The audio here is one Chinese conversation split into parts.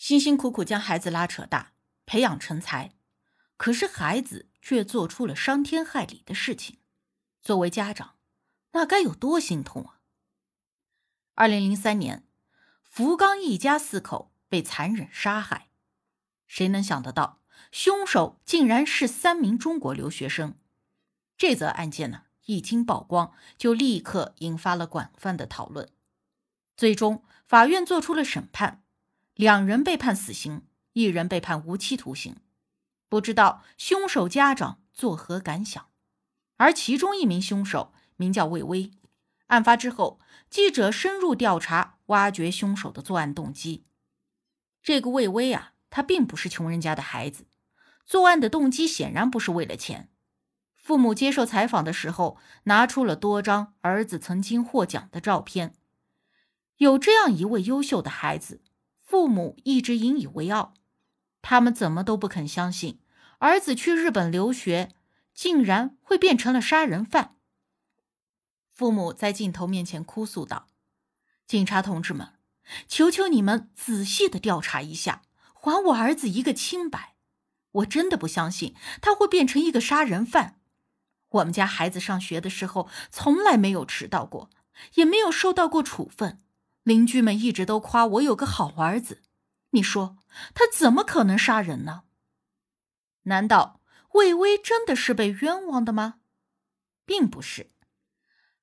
辛辛苦苦将孩子拉扯大，培养成才，可是孩子却做出了伤天害理的事情。作为家长，那该有多心痛啊！二零零三年，福冈一家四口被残忍杀害，谁能想得到，凶手竟然是三名中国留学生？这则案件呢，一经曝光，就立刻引发了广泛的讨论。最终，法院做出了审判。两人被判死刑，一人被判无期徒刑。不知道凶手家长作何感想？而其中一名凶手名叫魏巍。案发之后，记者深入调查，挖掘凶手的作案动机。这个魏巍啊，他并不是穷人家的孩子，作案的动机显然不是为了钱。父母接受采访的时候，拿出了多张儿子曾经获奖的照片。有这样一位优秀的孩子。父母一直引以为傲，他们怎么都不肯相信儿子去日本留学，竟然会变成了杀人犯。父母在镜头面前哭诉道：“警察同志们，求求你们仔细的调查一下，还我儿子一个清白。我真的不相信他会变成一个杀人犯。我们家孩子上学的时候从来没有迟到过，也没有受到过处分。”邻居们一直都夸我有个好儿子，你说他怎么可能杀人呢？难道魏巍真的是被冤枉的吗？并不是，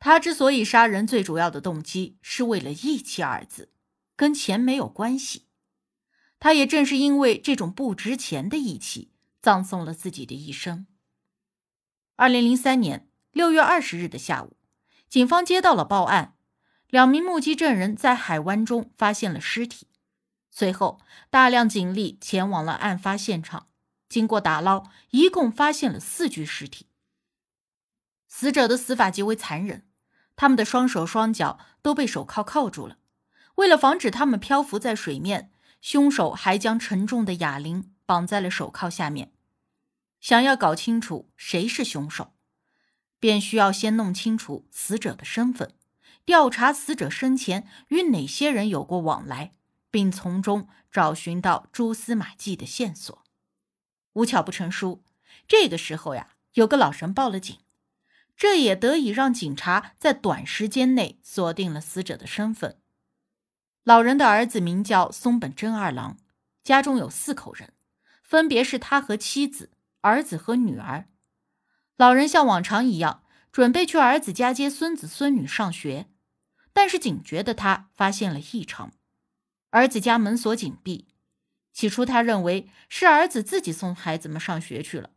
他之所以杀人，最主要的动机是为了义气二字，跟钱没有关系。他也正是因为这种不值钱的义气，葬送了自己的一生。二零零三年六月二十日的下午，警方接到了报案。两名目击证人在海湾中发现了尸体，随后大量警力前往了案发现场。经过打捞，一共发现了四具尸体。死者的死法极为残忍，他们的双手双脚都被手铐铐住了。为了防止他们漂浮在水面，凶手还将沉重的哑铃绑在了手铐下面。想要搞清楚谁是凶手，便需要先弄清楚死者的身份。调查死者生前与哪些人有过往来，并从中找寻到蛛丝马迹的线索。无巧不成书，这个时候呀，有个老人报了警，这也得以让警察在短时间内锁定了死者的身份。老人的儿子名叫松本真二郎，家中有四口人，分别是他和妻子、儿子和女儿。老人像往常一样，准备去儿子家接孙子孙女上学。但是警觉的他发现了异常，儿子家门锁紧闭。起初他认为是儿子自己送孩子们上学去了，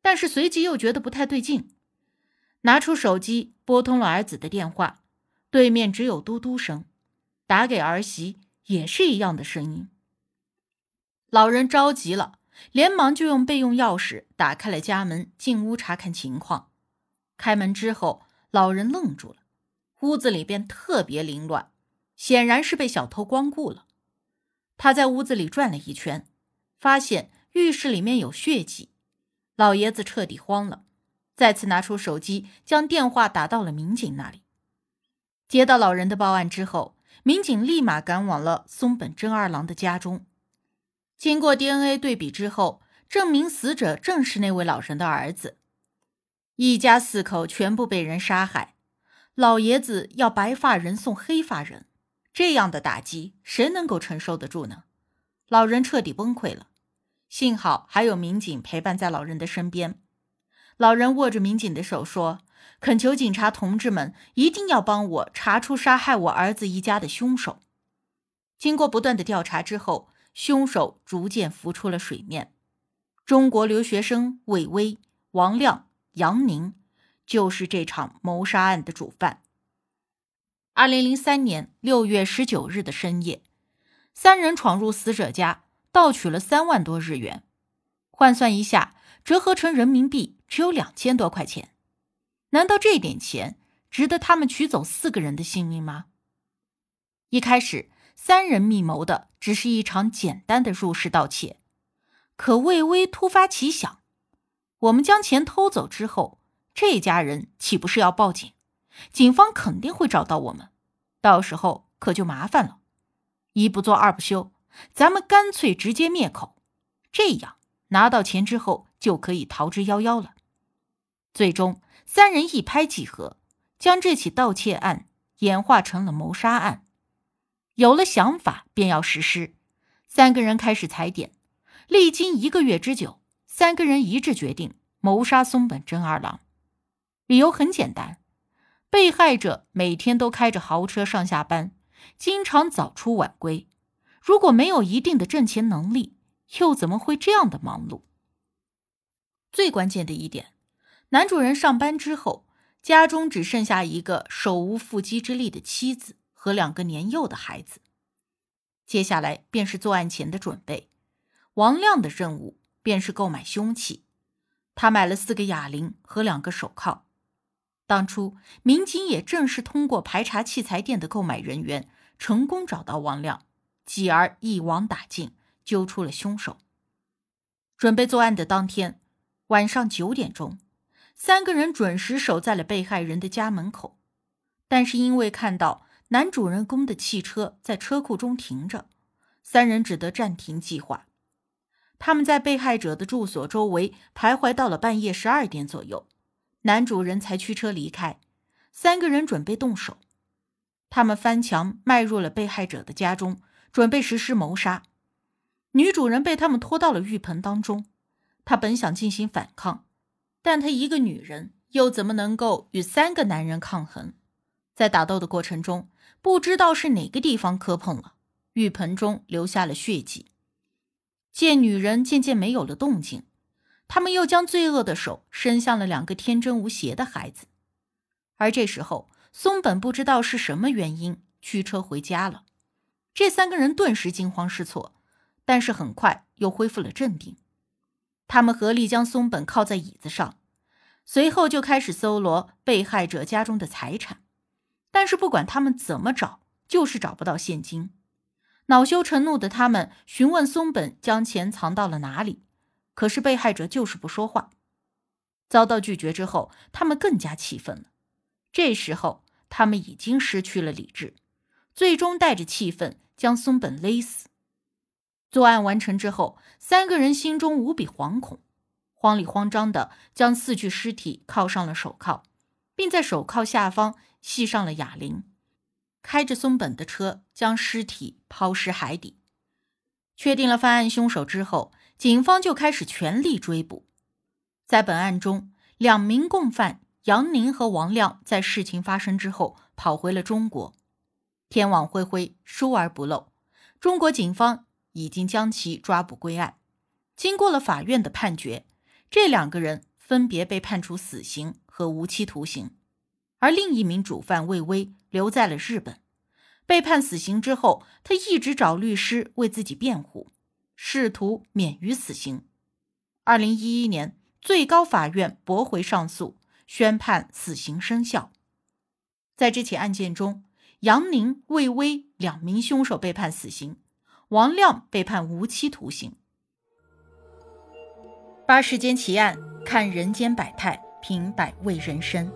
但是随即又觉得不太对劲，拿出手机拨通了儿子的电话，对面只有嘟嘟声，打给儿媳也是一样的声音。老人着急了，连忙就用备用钥匙打开了家门，进屋查看情况。开门之后，老人愣住了。屋子里边特别凌乱，显然是被小偷光顾了。他在屋子里转了一圈，发现浴室里面有血迹，老爷子彻底慌了，再次拿出手机，将电话打到了民警那里。接到老人的报案之后，民警立马赶往了松本真二郎的家中。经过 DNA 对比之后，证明死者正是那位老人的儿子。一家四口全部被人杀害。老爷子要白发人送黑发人，这样的打击谁能够承受得住呢？老人彻底崩溃了。幸好还有民警陪伴在老人的身边。老人握着民警的手说：“恳求警察同志们一定要帮我查出杀害我儿子一家的凶手。”经过不断的调查之后，凶手逐渐浮出了水面。中国留学生韦威、王亮、杨宁。就是这场谋杀案的主犯。二零零三年六月十九日的深夜，三人闯入死者家，盗取了三万多日元，换算一下，折合成人民币只有两千多块钱。难道这点钱值得他们取走四个人的性命吗？一开始，三人密谋的只是一场简单的入室盗窃，可魏巍突发奇想：我们将钱偷走之后，这家人岂不是要报警？警方肯定会找到我们，到时候可就麻烦了。一不做二不休，咱们干脆直接灭口，这样拿到钱之后就可以逃之夭夭了。最终，三人一拍即合，将这起盗窃案演化成了谋杀案。有了想法，便要实施。三个人开始踩点，历经一个月之久，三个人一致决定谋杀松本真二郎。理由很简单，被害者每天都开着豪车上下班，经常早出晚归。如果没有一定的挣钱能力，又怎么会这样的忙碌？最关键的一点，男主人上班之后，家中只剩下一个手无缚鸡之力的妻子。和两个年幼的孩子，接下来便是作案前的准备。王亮的任务便是购买凶器，他买了四个哑铃和两个手铐。当初民警也正是通过排查器材店的购买人员，成功找到王亮，继而一网打尽，揪出了凶手。准备作案的当天晚上九点钟，三个人准时守在了被害人的家门口，但是因为看到。男主人公的汽车在车库中停着，三人只得暂停计划。他们在被害者的住所周围徘徊到了半夜十二点左右，男主人才驱车离开。三个人准备动手，他们翻墙迈入了被害者的家中，准备实施谋杀。女主人被他们拖到了浴盆当中，她本想进行反抗，但她一个女人又怎么能够与三个男人抗衡？在打斗的过程中。不知道是哪个地方磕碰了，浴盆中留下了血迹。见女人渐渐没有了动静，他们又将罪恶的手伸向了两个天真无邪的孩子。而这时候，松本不知道是什么原因驱车回家了。这三个人顿时惊慌失措，但是很快又恢复了镇定。他们合力将松本靠在椅子上，随后就开始搜罗被害者家中的财产。但是不管他们怎么找，就是找不到现金。恼羞成怒的他们询问松本将钱藏到了哪里，可是被害者就是不说话。遭到拒绝之后，他们更加气愤了。这时候，他们已经失去了理智，最终带着气愤将松本勒死。作案完成之后，三个人心中无比惶恐，慌里慌张的将四具尸体铐上了手铐，并在手铐下方。系上了哑铃，开着松本的车将尸体抛尸海底。确定了犯案凶手之后，警方就开始全力追捕。在本案中，两名共犯杨宁和王亮在事情发生之后跑回了中国。天网恢恢，疏而不漏，中国警方已经将其抓捕归案。经过了法院的判决，这两个人分别被判处死刑和无期徒刑。而另一名主犯魏巍留在了日本，被判死刑之后，他一直找律师为自己辩护，试图免于死刑。二零一一年，最高法院驳回上诉，宣判死刑生效。在这起案件中，杨宁、魏巍两名凶手被判死刑，王亮被判无期徒刑。八世间奇案，看人间百态，品百味人生。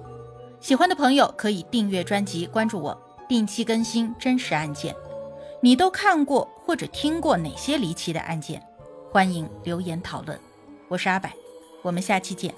喜欢的朋友可以订阅专辑，关注我，定期更新真实案件。你都看过或者听过哪些离奇的案件？欢迎留言讨论。我是阿柏，我们下期见。